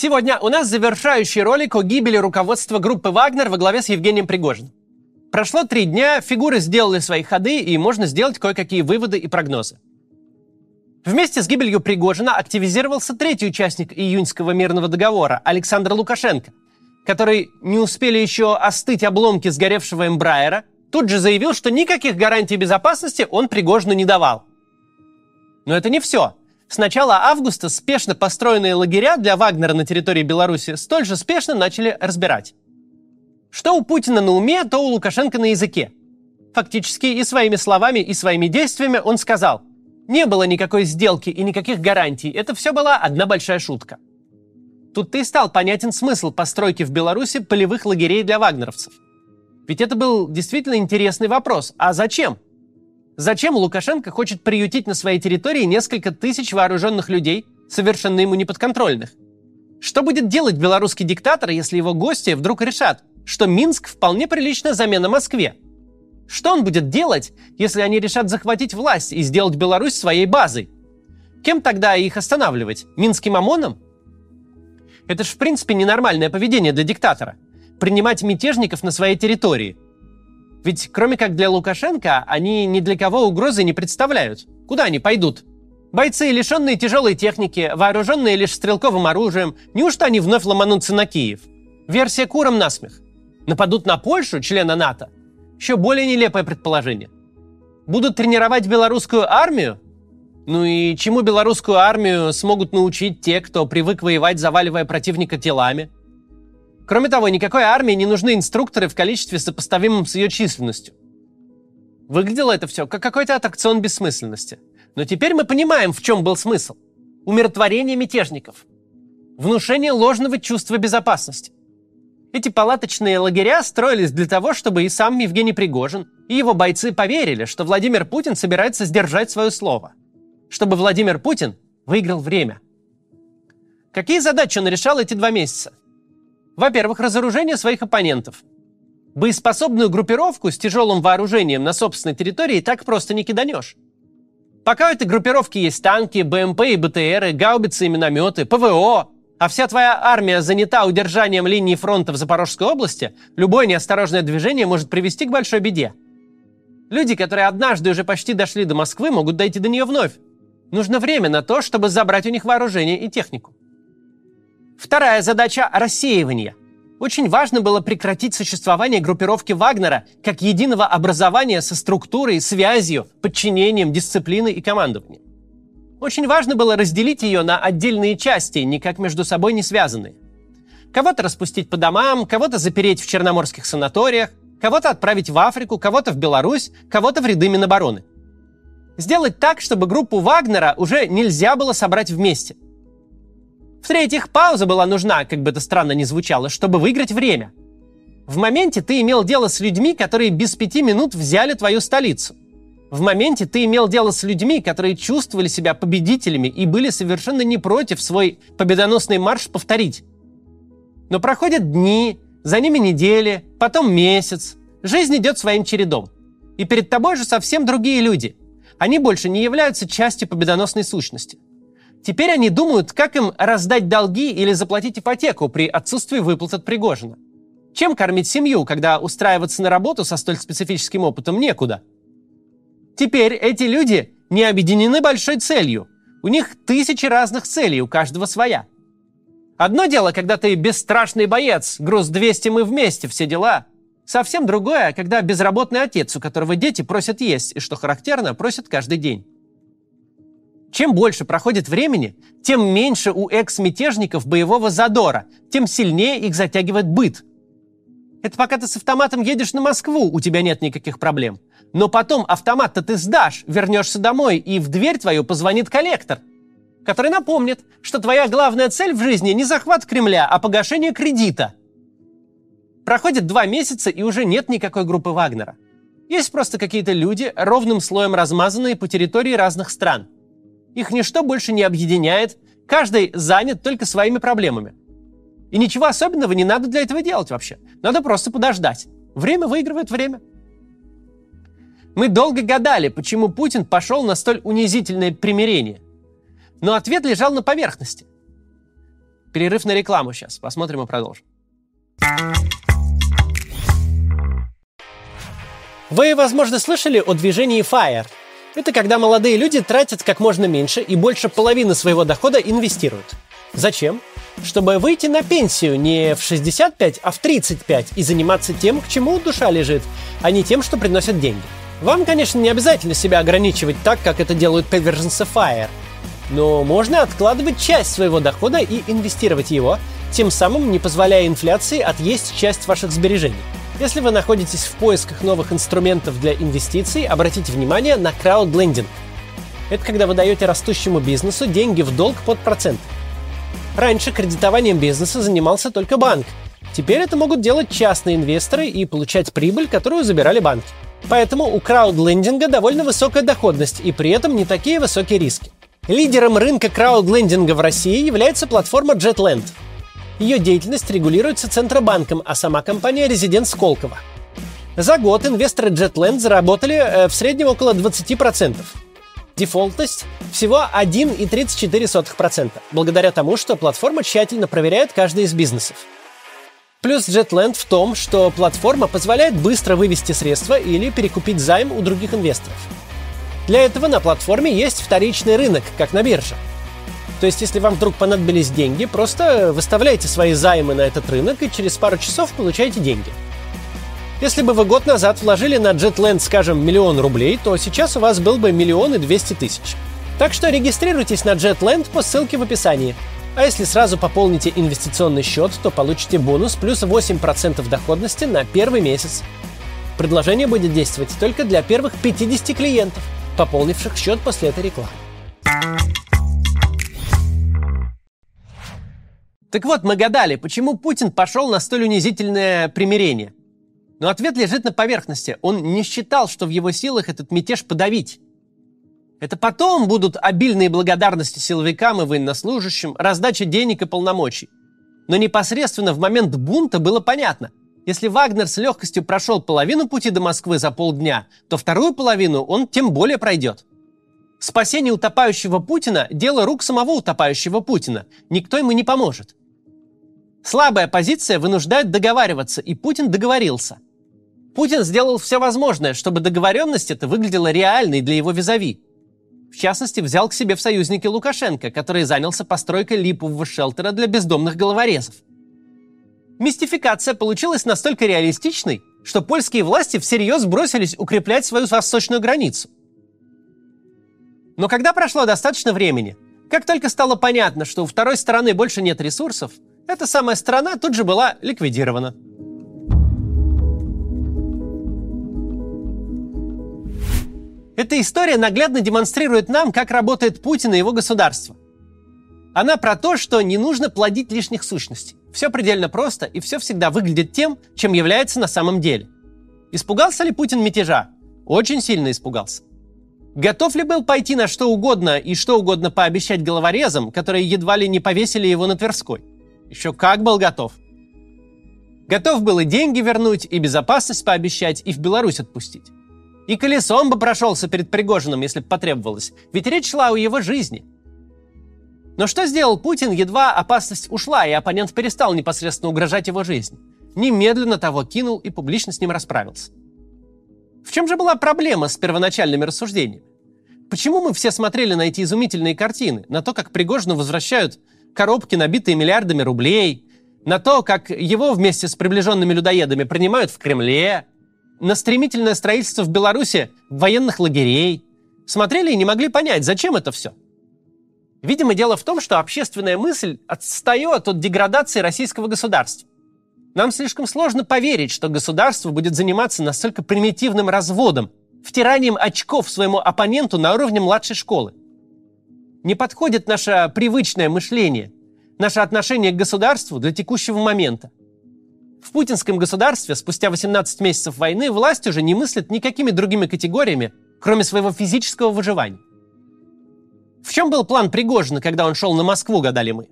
Сегодня у нас завершающий ролик о гибели руководства группы «Вагнер» во главе с Евгением Пригожиным. Прошло три дня, фигуры сделали свои ходы, и можно сделать кое-какие выводы и прогнозы. Вместе с гибелью Пригожина активизировался третий участник июньского мирного договора – Александр Лукашенко, который не успели еще остыть обломки сгоревшего Эмбрайера, тут же заявил, что никаких гарантий безопасности он Пригожину не давал. Но это не все. С начала августа спешно построенные лагеря для Вагнера на территории Беларуси столь же спешно начали разбирать. Что у Путина на уме, то у Лукашенко на языке. Фактически и своими словами, и своими действиями он сказал, не было никакой сделки и никаких гарантий, это все была одна большая шутка. Тут-то и стал понятен смысл постройки в Беларуси полевых лагерей для вагнеровцев. Ведь это был действительно интересный вопрос. А зачем? Зачем Лукашенко хочет приютить на своей территории несколько тысяч вооруженных людей, совершенно ему неподконтрольных? Что будет делать белорусский диктатор, если его гости вдруг решат, что Минск вполне приличная замена Москве? Что он будет делать, если они решат захватить власть и сделать Беларусь своей базой? Кем тогда их останавливать? Минским ОМОНом? Это же в принципе ненормальное поведение для диктатора. Принимать мятежников на своей территории – ведь кроме как для Лукашенко, они ни для кого угрозы не представляют. Куда они пойдут? Бойцы, лишенные тяжелой техники, вооруженные лишь стрелковым оружием, неужто они вновь ломанутся на Киев? Версия куром насмех. Нападут на Польшу, члена НАТО? Еще более нелепое предположение. Будут тренировать белорусскую армию? Ну и чему белорусскую армию смогут научить те, кто привык воевать, заваливая противника телами? Кроме того, никакой армии не нужны инструкторы в количестве сопоставимом с ее численностью. Выглядело это все как какой-то аттракцион бессмысленности. Но теперь мы понимаем, в чем был смысл. Умиротворение мятежников. Внушение ложного чувства безопасности. Эти палаточные лагеря строились для того, чтобы и сам Евгений Пригожин, и его бойцы поверили, что Владимир Путин собирается сдержать свое слово. Чтобы Владимир Путин выиграл время. Какие задачи он решал эти два месяца? Во-первых, разоружение своих оппонентов. Боеспособную группировку с тяжелым вооружением на собственной территории так просто не киданешь. Пока у этой группировки есть танки, БМП и БТРы, гаубицы и минометы, ПВО, а вся твоя армия занята удержанием линии фронта в Запорожской области, любое неосторожное движение может привести к большой беде. Люди, которые однажды уже почти дошли до Москвы, могут дойти до нее вновь. Нужно время на то, чтобы забрать у них вооружение и технику. Вторая задача – рассеивание. Очень важно было прекратить существование группировки Вагнера как единого образования со структурой, связью, подчинением, дисциплиной и командованием. Очень важно было разделить ее на отдельные части, никак между собой не связанные. Кого-то распустить по домам, кого-то запереть в черноморских санаториях, кого-то отправить в Африку, кого-то в Беларусь, кого-то в ряды Минобороны. Сделать так, чтобы группу Вагнера уже нельзя было собрать вместе – в-третьих, пауза была нужна, как бы это странно ни звучало, чтобы выиграть время. В моменте ты имел дело с людьми, которые без пяти минут взяли твою столицу. В моменте ты имел дело с людьми, которые чувствовали себя победителями и были совершенно не против свой победоносный марш повторить. Но проходят дни, за ними недели, потом месяц. Жизнь идет своим чередом. И перед тобой же совсем другие люди. Они больше не являются частью победоносной сущности. Теперь они думают, как им раздать долги или заплатить ипотеку при отсутствии выплат от Пригожина. Чем кормить семью, когда устраиваться на работу со столь специфическим опытом некуда? Теперь эти люди не объединены большой целью. У них тысячи разных целей, у каждого своя. Одно дело, когда ты бесстрашный боец, груз 200 мы вместе, все дела. Совсем другое, когда безработный отец, у которого дети просят есть, и, что характерно, просят каждый день. Чем больше проходит времени, тем меньше у экс-мятежников боевого задора, тем сильнее их затягивает быт. Это пока ты с автоматом едешь на Москву, у тебя нет никаких проблем. Но потом автомат-то ты сдашь, вернешься домой, и в дверь твою позвонит коллектор, который напомнит, что твоя главная цель в жизни не захват Кремля, а погашение кредита. Проходит два месяца, и уже нет никакой группы Вагнера. Есть просто какие-то люди, ровным слоем размазанные по территории разных стран – их ничто больше не объединяет, каждый занят только своими проблемами. И ничего особенного не надо для этого делать вообще. Надо просто подождать. Время выигрывает время. Мы долго гадали, почему Путин пошел на столь унизительное примирение. Но ответ лежал на поверхности. Перерыв на рекламу сейчас. Посмотрим и продолжим. Вы, возможно, слышали о движении FIRE. Это когда молодые люди тратят как можно меньше и больше половины своего дохода инвестируют. Зачем? Чтобы выйти на пенсию не в 65, а в 35 и заниматься тем, к чему душа лежит, а не тем, что приносит деньги. Вам, конечно, не обязательно себя ограничивать так, как это делают приверженцы FIRE. Но можно откладывать часть своего дохода и инвестировать его, тем самым не позволяя инфляции отъесть часть ваших сбережений. Если вы находитесь в поисках новых инструментов для инвестиций, обратите внимание на краудлендинг. Это когда вы даете растущему бизнесу деньги в долг под процент. Раньше кредитованием бизнеса занимался только банк. Теперь это могут делать частные инвесторы и получать прибыль, которую забирали банки. Поэтому у краудлендинга довольно высокая доходность и при этом не такие высокие риски. Лидером рынка краудлендинга в России является платформа JetLand. Ее деятельность регулируется Центробанком, а сама компания – резидент Сколково. За год инвесторы JetLand заработали э, в среднем около 20%. Дефолтность всего 1,34%, благодаря тому, что платформа тщательно проверяет каждый из бизнесов. Плюс JetLand в том, что платформа позволяет быстро вывести средства или перекупить займ у других инвесторов – для этого на платформе есть вторичный рынок, как на бирже. То есть, если вам вдруг понадобились деньги, просто выставляйте свои займы на этот рынок и через пару часов получаете деньги. Если бы вы год назад вложили на JetLand, скажем, миллион рублей, то сейчас у вас был бы миллион и двести тысяч. Так что регистрируйтесь на JetLand по ссылке в описании. А если сразу пополните инвестиционный счет, то получите бонус плюс 8% доходности на первый месяц. Предложение будет действовать только для первых 50 клиентов – пополнивших счет после этой рекламы. Так вот, мы гадали, почему Путин пошел на столь унизительное примирение. Но ответ лежит на поверхности. Он не считал, что в его силах этот мятеж подавить. Это потом будут обильные благодарности силовикам и военнослужащим, раздача денег и полномочий. Но непосредственно в момент бунта было понятно. Если Вагнер с легкостью прошел половину пути до Москвы за полдня, то вторую половину он тем более пройдет. Спасение утопающего Путина – дело рук самого утопающего Путина. Никто ему не поможет. Слабая позиция вынуждает договариваться, и Путин договорился. Путин сделал все возможное, чтобы договоренность эта выглядела реальной для его визави. В частности, взял к себе в союзники Лукашенко, который занялся постройкой липового шелтера для бездомных головорезов. Мистификация получилась настолько реалистичной, что польские власти всерьез бросились укреплять свою восточную границу. Но когда прошло достаточно времени, как только стало понятно, что у второй стороны больше нет ресурсов, эта самая страна тут же была ликвидирована. Эта история наглядно демонстрирует нам, как работает Путин и его государство. Она про то, что не нужно плодить лишних сущностей. Все предельно просто, и все всегда выглядит тем, чем является на самом деле. Испугался ли Путин мятежа? Очень сильно испугался. Готов ли был пойти на что угодно и что угодно пообещать головорезам, которые едва ли не повесили его на Тверской? Еще как был готов. Готов был и деньги вернуть, и безопасность пообещать, и в Беларусь отпустить. И колесом бы прошелся перед Пригожиным, если бы потребовалось, ведь речь шла о его жизни – но что сделал Путин, едва опасность ушла, и оппонент перестал непосредственно угрожать его жизни? Немедленно того кинул и публично с ним расправился. В чем же была проблема с первоначальными рассуждениями? Почему мы все смотрели на эти изумительные картины, на то, как Пригожину возвращают коробки, набитые миллиардами рублей, на то, как его вместе с приближенными людоедами принимают в Кремле, на стремительное строительство в Беларуси военных лагерей. Смотрели и не могли понять, зачем это все – Видимо, дело в том, что общественная мысль отстает от деградации российского государства. Нам слишком сложно поверить, что государство будет заниматься настолько примитивным разводом, втиранием очков своему оппоненту на уровне младшей школы. Не подходит наше привычное мышление, наше отношение к государству для текущего момента. В путинском государстве спустя 18 месяцев войны власть уже не мыслит никакими другими категориями, кроме своего физического выживания. В чем был план Пригожина, когда он шел на Москву, гадали мы?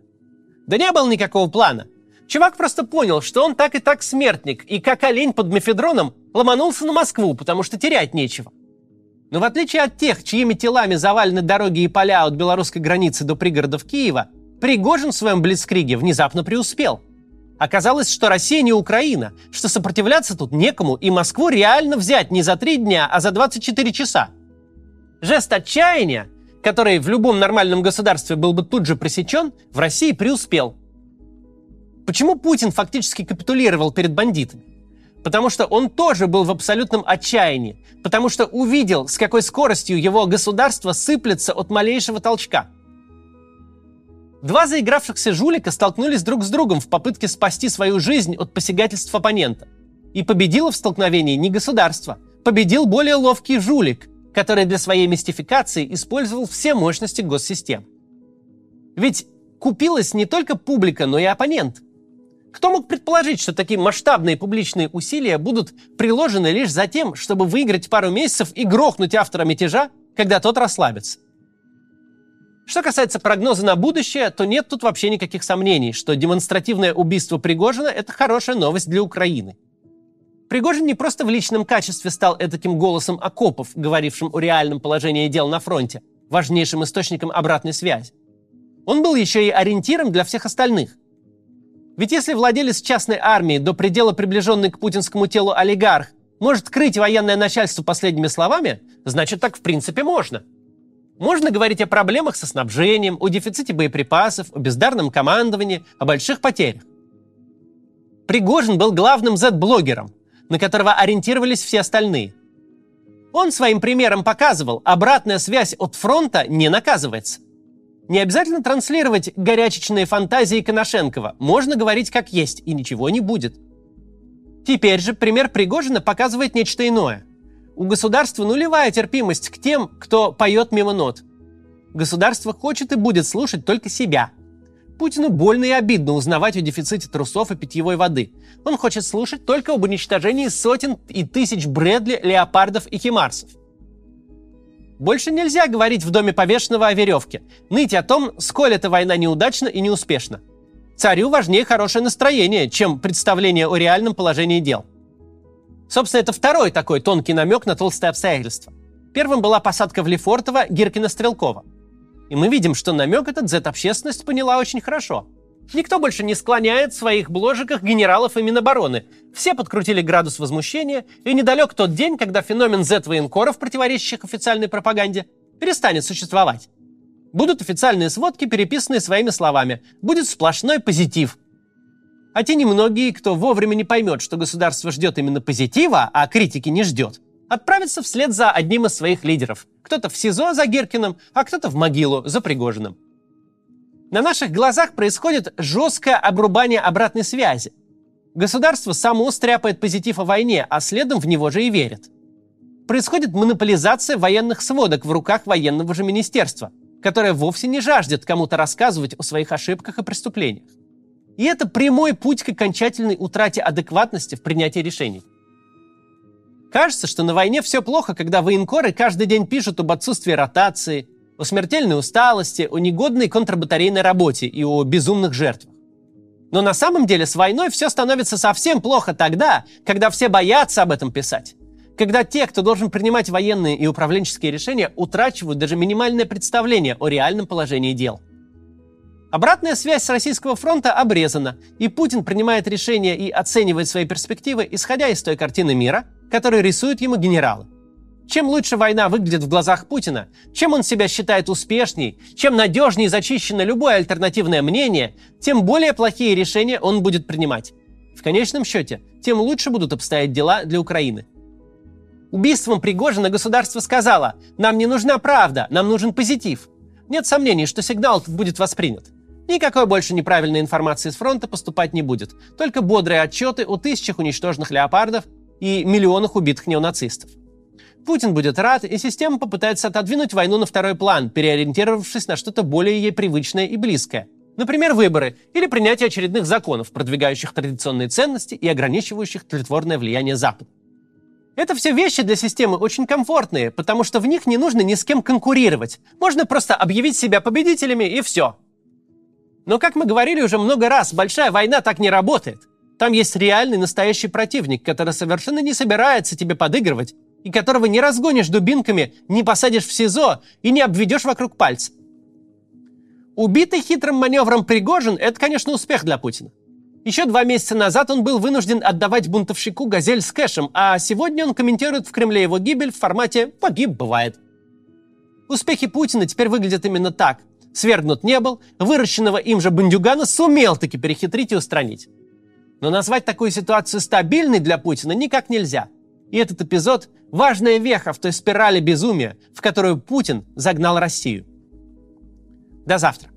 Да не было никакого плана. Чувак просто понял, что он так и так смертник, и как олень под мефедроном ломанулся на Москву, потому что терять нечего. Но в отличие от тех, чьими телами завалены дороги и поля от белорусской границы до пригородов Киева, Пригожин в своем Блицкриге внезапно преуспел. Оказалось, что Россия не Украина, что сопротивляться тут некому, и Москву реально взять не за три дня, а за 24 часа. Жест отчаяния, который в любом нормальном государстве был бы тут же пресечен, в России преуспел. Почему Путин фактически капитулировал перед бандитами? Потому что он тоже был в абсолютном отчаянии, потому что увидел, с какой скоростью его государство сыплется от малейшего толчка – Два заигравшихся жулика столкнулись друг с другом в попытке спасти свою жизнь от посягательств оппонента. И победило в столкновении не государство, победил более ловкий жулик, который для своей мистификации использовал все мощности госсистем. Ведь купилась не только публика, но и оппонент. Кто мог предположить, что такие масштабные публичные усилия будут приложены лишь за тем, чтобы выиграть пару месяцев и грохнуть автора мятежа, когда тот расслабится? Что касается прогноза на будущее, то нет тут вообще никаких сомнений, что демонстративное убийство Пригожина – это хорошая новость для Украины. Пригожин не просто в личном качестве стал таким голосом окопов, говорившим о реальном положении дел на фронте, важнейшим источником обратной связи. Он был еще и ориентиром для всех остальных. Ведь если владелец частной армии, до предела приближенный к путинскому телу олигарх, может крыть военное начальство последними словами, значит так в принципе можно – можно говорить о проблемах со снабжением, о дефиците боеприпасов, о бездарном командовании, о больших потерях. Пригожин был главным Z-блогером, на которого ориентировались все остальные. Он своим примером показывал, обратная связь от фронта не наказывается. Не обязательно транслировать горячечные фантазии Коношенкова. Можно говорить как есть, и ничего не будет. Теперь же пример Пригожина показывает нечто иное – у государства нулевая терпимость к тем, кто поет мимо нот. Государство хочет и будет слушать только себя. Путину больно и обидно узнавать о дефиците трусов и питьевой воды. Он хочет слушать только об уничтожении сотен и тысяч Брэдли, леопардов и химарсов. Больше нельзя говорить в доме повешенного о веревке, ныть о том, сколь эта война неудачна и неуспешна. Царю важнее хорошее настроение, чем представление о реальном положении дел – Собственно, это второй такой тонкий намек на толстые обстоятельства. Первым была посадка в Лефортово Гиркина-Стрелкова. И мы видим, что намек этот Z-общественность поняла очень хорошо. Никто больше не склоняет в своих бложиках генералов и Минобороны. Все подкрутили градус возмущения, и недалек тот день, когда феномен Z-военкоров, противоречащих официальной пропаганде, перестанет существовать. Будут официальные сводки, переписанные своими словами. Будет сплошной позитив – а те немногие, кто вовремя не поймет, что государство ждет именно позитива, а критики не ждет, отправятся вслед за одним из своих лидеров. Кто-то в СИЗО за Геркиным, а кто-то в могилу за Пригожиным. На наших глазах происходит жесткое обрубание обратной связи. Государство само стряпает позитив о войне, а следом в него же и верит. Происходит монополизация военных сводок в руках военного же министерства, которое вовсе не жаждет кому-то рассказывать о своих ошибках и преступлениях. И это прямой путь к окончательной утрате адекватности в принятии решений. Кажется, что на войне все плохо, когда военкоры каждый день пишут об отсутствии ротации, о смертельной усталости, о негодной контрбатарейной работе и о безумных жертвах. Но на самом деле с войной все становится совсем плохо тогда, когда все боятся об этом писать. Когда те, кто должен принимать военные и управленческие решения, утрачивают даже минимальное представление о реальном положении дел. Обратная связь с Российского фронта обрезана, и Путин принимает решения и оценивает свои перспективы, исходя из той картины мира, которую рисуют ему генералы. Чем лучше война выглядит в глазах Путина, чем он себя считает успешней, чем надежнее зачищено любое альтернативное мнение, тем более плохие решения он будет принимать. В конечном счете, тем лучше будут обстоять дела для Украины. Убийством Пригожина государство сказало, нам не нужна правда, нам нужен позитив. Нет сомнений, что сигнал будет воспринят. Никакой больше неправильной информации с фронта поступать не будет. Только бодрые отчеты о тысячах уничтоженных леопардов и миллионах убитых неонацистов. Путин будет рад, и система попытается отодвинуть войну на второй план, переориентировавшись на что-то более ей привычное и близкое. Например, выборы или принятие очередных законов, продвигающих традиционные ценности и ограничивающих тлетворное влияние Запада. Это все вещи для системы очень комфортные, потому что в них не нужно ни с кем конкурировать. Можно просто объявить себя победителями и все. Но, как мы говорили уже много раз, большая война так не работает. Там есть реальный настоящий противник, который совершенно не собирается тебе подыгрывать, и которого не разгонишь дубинками, не посадишь в СИЗО и не обведешь вокруг пальца. Убитый хитрым маневром Пригожин – это, конечно, успех для Путина. Еще два месяца назад он был вынужден отдавать бунтовщику «Газель» с кэшем, а сегодня он комментирует в Кремле его гибель в формате «погиб, бывает». Успехи Путина теперь выглядят именно так. Свергнут не был, выращенного им же бандюгана сумел таки перехитрить и устранить. Но назвать такую ситуацию стабильной для Путина никак нельзя. И этот эпизод – важная веха в той спирали безумия, в которую Путин загнал Россию. До завтра.